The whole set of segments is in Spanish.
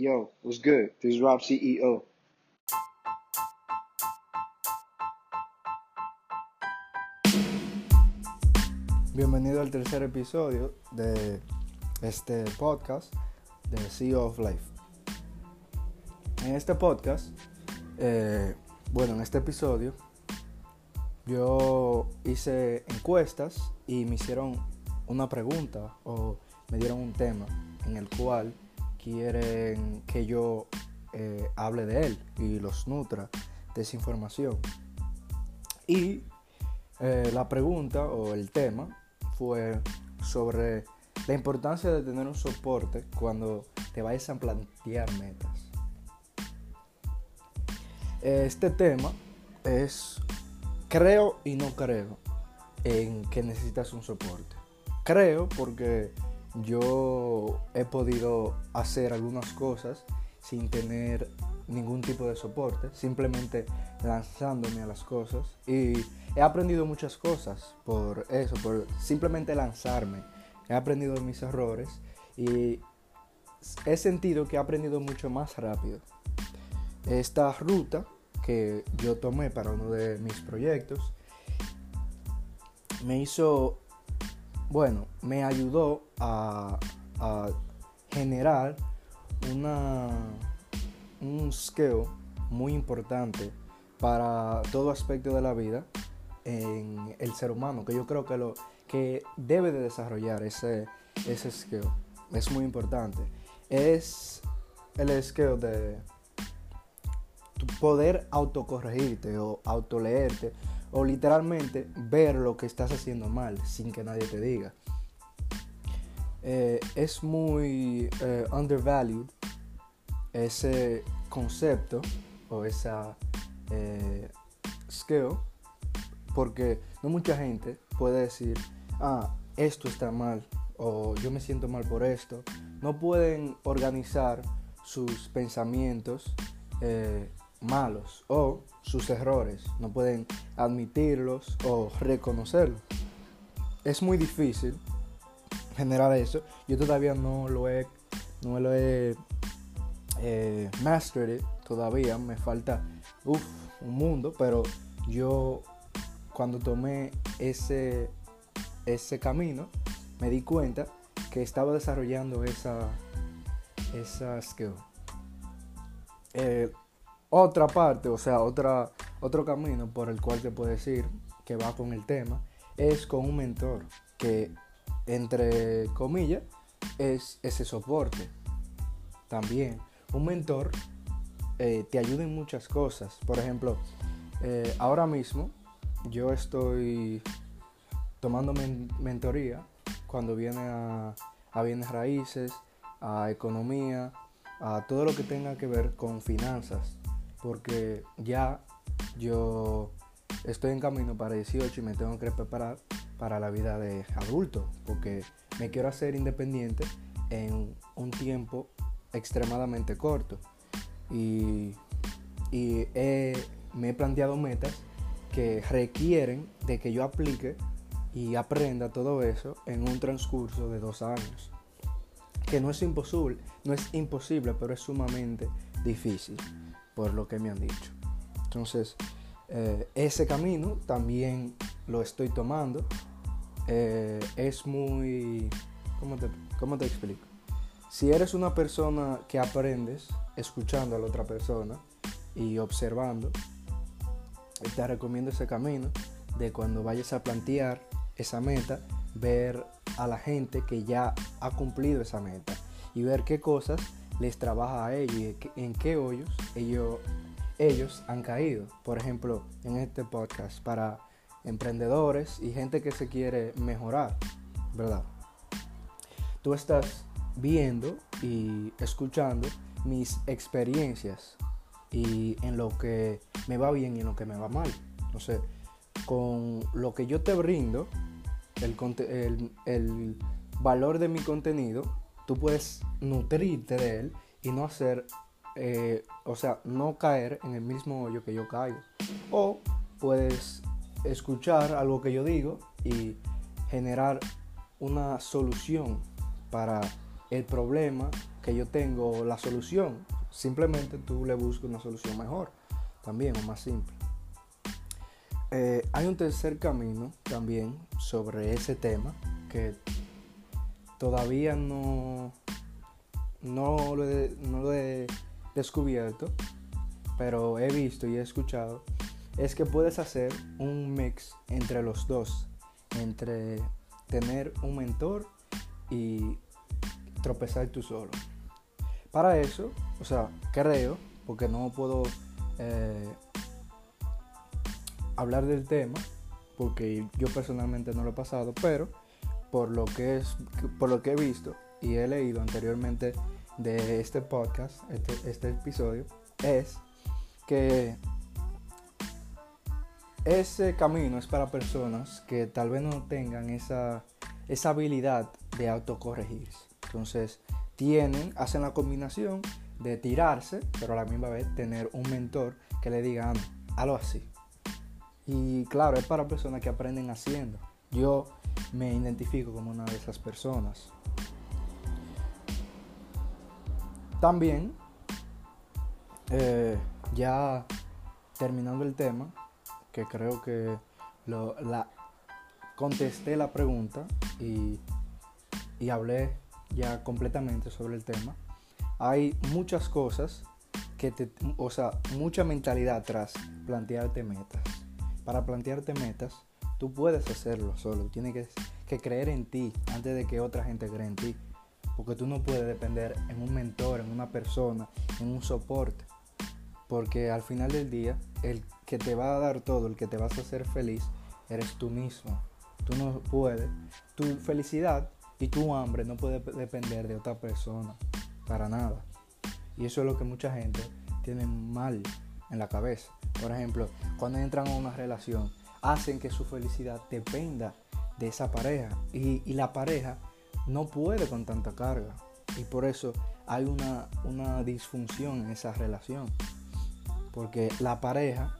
Yo, what's good? This is Rob CEO. Bienvenido al tercer episodio de este podcast de CEO of Life. En este podcast, eh, bueno, en este episodio, yo hice encuestas y me hicieron una pregunta o me dieron un tema en el cual quieren que yo eh, hable de él y los nutra de esa información. Y eh, la pregunta o el tema fue sobre la importancia de tener un soporte cuando te vayas a plantear metas. Este tema es creo y no creo en que necesitas un soporte. Creo porque yo he podido hacer algunas cosas sin tener ningún tipo de soporte, simplemente lanzándome a las cosas y he aprendido muchas cosas por eso, por simplemente lanzarme. He aprendido mis errores y he sentido que he aprendido mucho más rápido. Esta ruta que yo tomé para uno de mis proyectos me hizo, bueno, me ayudó a, generar un skill muy importante para todo aspecto de la vida en el ser humano, que yo creo que lo que debe de desarrollar ese, ese skill. Es muy importante. Es el skill de poder autocorregirte o autoleerte o literalmente ver lo que estás haciendo mal sin que nadie te diga. Eh, es muy eh, undervalued ese concepto o esa eh, skill porque no mucha gente puede decir ah esto está mal o yo me siento mal por esto no pueden organizar sus pensamientos malos o sus errores, no pueden admitirlos o reconocerlos. Es muy difícil generar eso. Yo todavía no lo he, no lo he eh, mastered todavía, me falta un mundo, pero yo cuando tomé ese, ese camino me di cuenta que estaba desarrollando esa, esa skill. Eh, otra parte, o sea, otra, otro camino por el cual te puedo decir que va con el tema, es con un mentor, que entre comillas es ese soporte. También un mentor eh, te ayuda en muchas cosas. Por ejemplo, eh, ahora mismo yo estoy tomando mentoría cuando viene a bienes raíces, a economía, a todo lo que tenga que ver con finanzas porque ya yo estoy en camino para 18 y me tengo que preparar para la vida de adulto, porque me quiero hacer independiente en un tiempo extremadamente corto. Y, me he planteado metas que requieren de que yo aplique y aprenda todo eso en un transcurso de dos años. Que no es imposible, no es imposible, pero es sumamente difícil por lo que me han dicho. Entonces, eh, ese camino también lo estoy tomando. Eh, es muy... ¿cómo te, ¿Cómo te explico? Si eres una persona que aprendes escuchando a la otra persona y observando, te recomiendo ese camino de cuando vayas a plantear esa meta, ver a la gente que ya ha cumplido esa meta y ver qué cosas les trabaja a ellos y en qué hoyos ellos, ellos han caído. Por ejemplo, en este podcast para emprendedores y gente que se quiere mejorar, ¿verdad? Tú estás viendo y escuchando mis experiencias y en lo que me va bien y en lo que me va mal. Entonces, con lo que yo te brindo, el, el, el valor de mi contenido, tú puedes nutrirte de él y no hacer, eh, o sea, no caer en el mismo hoyo que yo caigo. O puedes escuchar algo que yo digo y generar una solución para el problema que yo tengo la solución. Simplemente tú le buscas una solución mejor, también o más simple. Eh, hay un tercer camino también sobre ese tema que todavía no, no, lo he, no lo he descubierto, pero he visto y he escuchado, es que puedes hacer un mix entre los dos, entre tener un mentor y tropezar tú solo. Para eso, o sea, creo, porque no puedo eh, hablar del tema, porque yo personalmente no lo he pasado, pero por lo que es, por lo que he visto y he leído anteriormente de este podcast, este, este episodio, es que ese camino es para personas que tal vez no tengan esa, esa habilidad de autocorregirse. Entonces, tienen, hacen la combinación de tirarse, pero a la misma vez tener un mentor que le diga, algo así. Y claro, es para personas que aprenden haciendo. Yo me identifico como una de esas personas. También, eh, ya terminando el tema, que creo que lo, la, contesté la pregunta y, y hablé ya completamente sobre el tema. Hay muchas cosas que te, o sea, mucha mentalidad tras plantearte metas. Para plantearte metas, tú puedes hacerlo solo, tienes que, creer en ti antes de que otra gente cree en ti. Porque tú no puedes depender en un mentor, en una persona, en un soporte. Porque al final del día, el que te va a dar todo, el que te vas a hacer feliz, eres tú mismo. Tú no puedes. Tu felicidad y tu hambre no puede depender de otra persona. Para nada. Y eso es lo que mucha gente tiene mal en la cabeza. Por ejemplo, cuando entran a una relación, hacen que su felicidad dependa de esa pareja. Y, la pareja no puede con tanta carga. Y por eso hay una, una disfunción en esa relación. Porque la pareja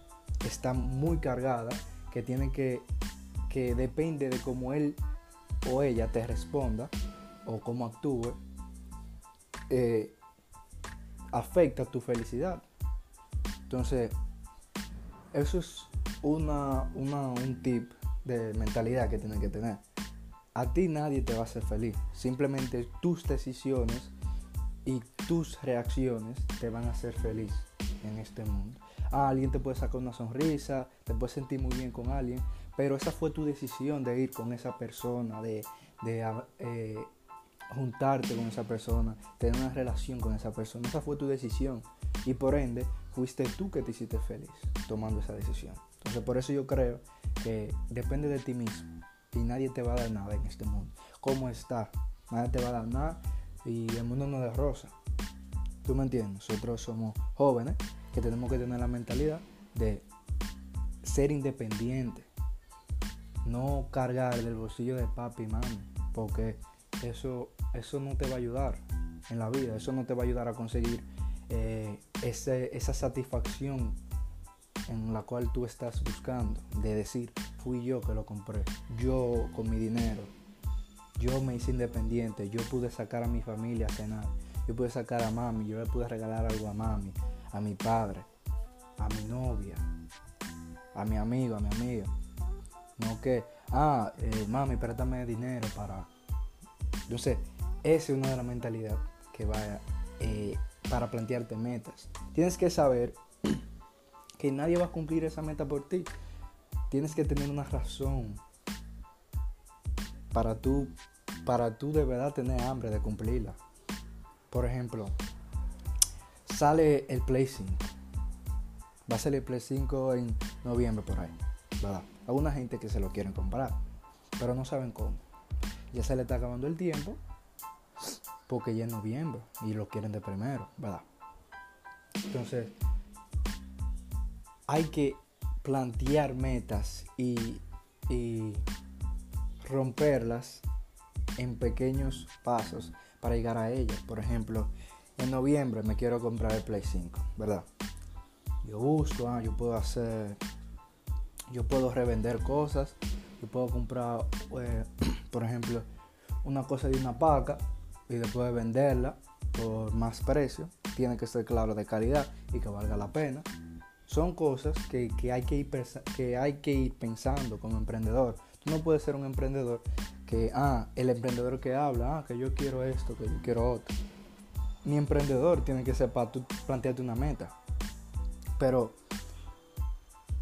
está muy cargada, que tiene que, que depende de cómo él o ella te responda o cómo actúe, eh, afecta tu felicidad. Entonces, eso es una, una, un tip de mentalidad que tienes que tener a ti nadie te va a hacer feliz. Simplemente tus decisiones y tus reacciones te van a hacer feliz en este mundo. Ah, alguien te puede sacar una sonrisa, te puedes sentir muy bien con alguien, pero esa fue tu decisión de ir con esa persona, de, eh, juntarte con esa persona, tener una relación con esa persona. Esa fue tu decisión. Y por ende, fuiste tú que te hiciste feliz tomando esa decisión. Entonces, por eso yo creo que depende de ti mismo y nadie te va a dar nada en este mundo. ¿Cómo está? Nadie te va a dar nada y el mundo no es rosa. ¿Tú me entiendes? Nosotros somos jóvenes que tenemos que tener la mentalidad de ser independientes. No cargar del bolsillo de papi y mami. Porque eso, eso no te va a ayudar en la vida. Eso no te va a ayudar a conseguir eh, esa satisfacción en la cual tú estás buscando. De decir, fui yo que lo compré. Yo con mi dinero. Yo me hice independiente. Yo pude sacar a mi familia a cenar. Yo pude sacar a mami. Yo le pude regalar algo a mami. A mi padre. A mi novia. A mi amigo, a mi amiga. No que, ah, eh, mami, préstame dinero para... Yo sé, esa es una de las mentalidades que va eh, para plantearte metas. Tienes que saber que nadie va a cumplir esa meta por ti tienes que tener una razón para tú, para tú de verdad tener hambre de cumplirla. Por ejemplo, sale el Play 5. Va a salir el Play 5 en noviembre por ahí. ¿verdad? Hay una gente que se lo quieren comprar, pero no saben cómo. Ya se le está acabando el tiempo porque ya es noviembre y lo quieren de primero, ¿verdad? Entonces, hay que plantear metas y, romperlas en pequeños pasos para llegar a ellas. Por ejemplo, en noviembre me quiero comprar el Play 5, ¿verdad? Yo busco, ah, yo puedo hacer, yo puedo revender cosas, yo puedo comprar, eh, por ejemplo, una cosa de una paca y después venderla por más precio, tiene que ser claro de calidad y que valga la pena. Son cosas que, que, hay que, ir que hay que ir pensando como emprendedor. Tú no puedes ser un emprendedor que, ah, el emprendedor que habla, ah, que yo quiero esto, que yo quiero otro. Mi emprendedor tiene que ser para tú plantearte una meta. Pero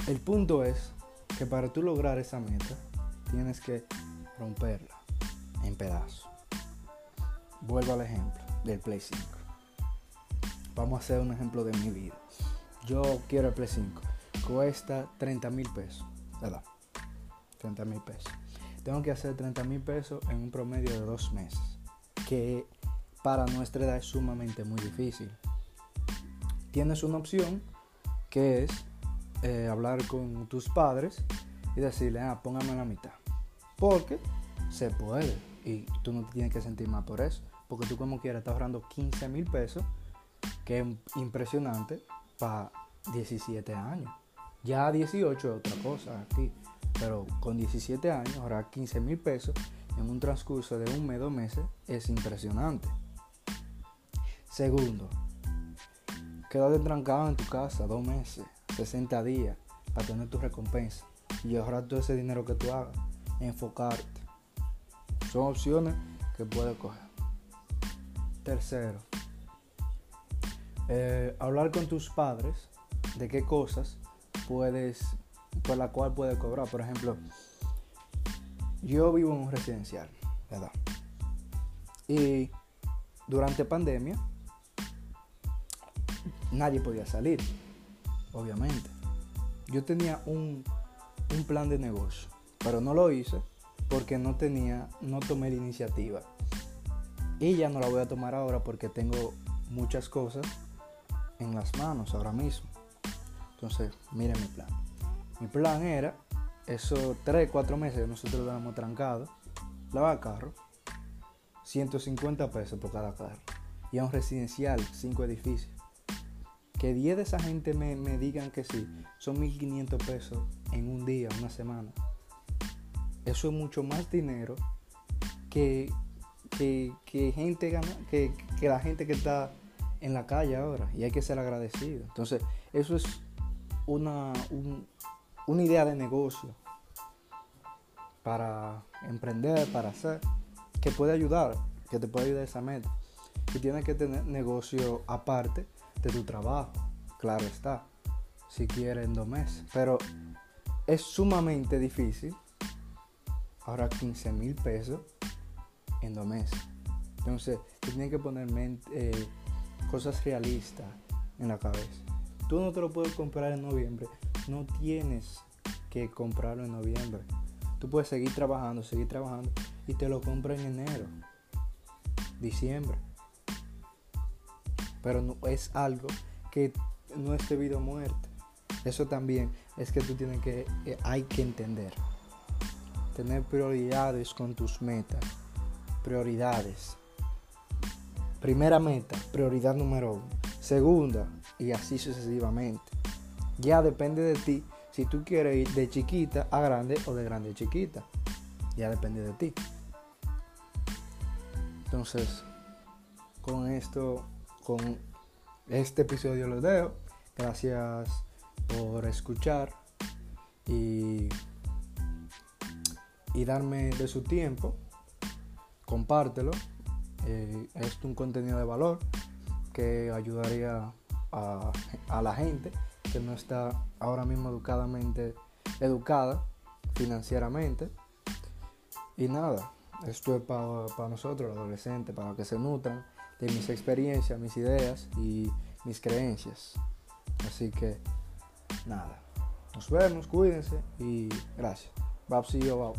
el punto es que para tú lograr esa meta, tienes que romperla en pedazos. Vuelvo al ejemplo del Play 5. Vamos a hacer un ejemplo de mi vida. Yo quiero el Play 5. Cuesta 30 mil pesos. ¿Verdad? 30 mil pesos. Tengo que hacer 30 mil pesos en un promedio de dos meses. Que para nuestra edad es sumamente muy difícil. Tienes una opción que es eh, hablar con tus padres y decirle, ah, póngame la mitad. Porque se puede y tú no te tienes que sentir mal por eso. Porque tú como quieras estás ahorrando 15 mil pesos, que es impresionante para 17 años. Ya 18 es otra cosa aquí, pero con 17 años ahorrar 15 mil pesos en un transcurso de un mes, dos meses es impresionante. Segundo, quédate trancado en tu casa dos meses, 60 días, para tener tu recompensa y ahorrar todo ese dinero que tú hagas, enfocarte. Son opciones que puedes coger. Tercero, eh, hablar con tus padres de qué cosas puedes, por la cual puedes cobrar. Por ejemplo, yo vivo en un residencial, ¿verdad? Y durante pandemia, nadie podía salir, obviamente. Yo tenía un, un plan de negocio, pero no lo hice porque no tenía, no tomé la iniciativa. Y ya no la voy a tomar ahora porque tengo muchas cosas en las manos ahora mismo. Entonces, miren mi plan. Mi plan era, esos 3, 4 meses que nosotros lo hemos trancado, lavar carro, 150 pesos por cada carro. Y a un residencial, 5 edificios. Que 10 de esa gente me, me digan que sí, son 1500 pesos en un día, una semana. Eso es mucho más dinero que que, gente gana, que, la gente que está en la calle ahora y hay que ser agradecido. Entonces, eso es una, una idea de negocio para emprender, para hacer, que puede ayudar, que te puede ayudar esa meta. Y tienes que tener negocio aparte de tu trabajo, claro está, si quieres en dos meses. Pero es sumamente difícil, ahora 15 mil pesos en dos meses. Entonces, tienes que poner eh, cosas realistas en la cabeza. Tú no te lo puedes comprar en noviembre. No tienes que comprarlo en noviembre. Tú puedes seguir trabajando, seguir trabajando y te lo compras en enero, diciembre. Pero no, es algo que no es debido a muerte. Eso también es que tú tienes que, eh, hay que entender. Tener prioridades con tus metas prioridades. Primera meta, prioridad número uno. Segunda, y así sucesivamente. Ya depende de ti si tú quieres ir de chiquita a grande o de grande a chiquita. Ya depende de ti. Entonces, con esto, con este episodio lo dejo. Gracias por escuchar y, y darme de su tiempo compártelo. Eh, es un contenido de valor que ayudaría a, la gente que no está ahora mismo educadamente educada financieramente. Y nada, esto es para nosotros, los adolescentes, para que se nutran de mis experiencias, mis ideas y mis creencias. Así que nada, nos vemos, cuídense y gracias. Babsi yo,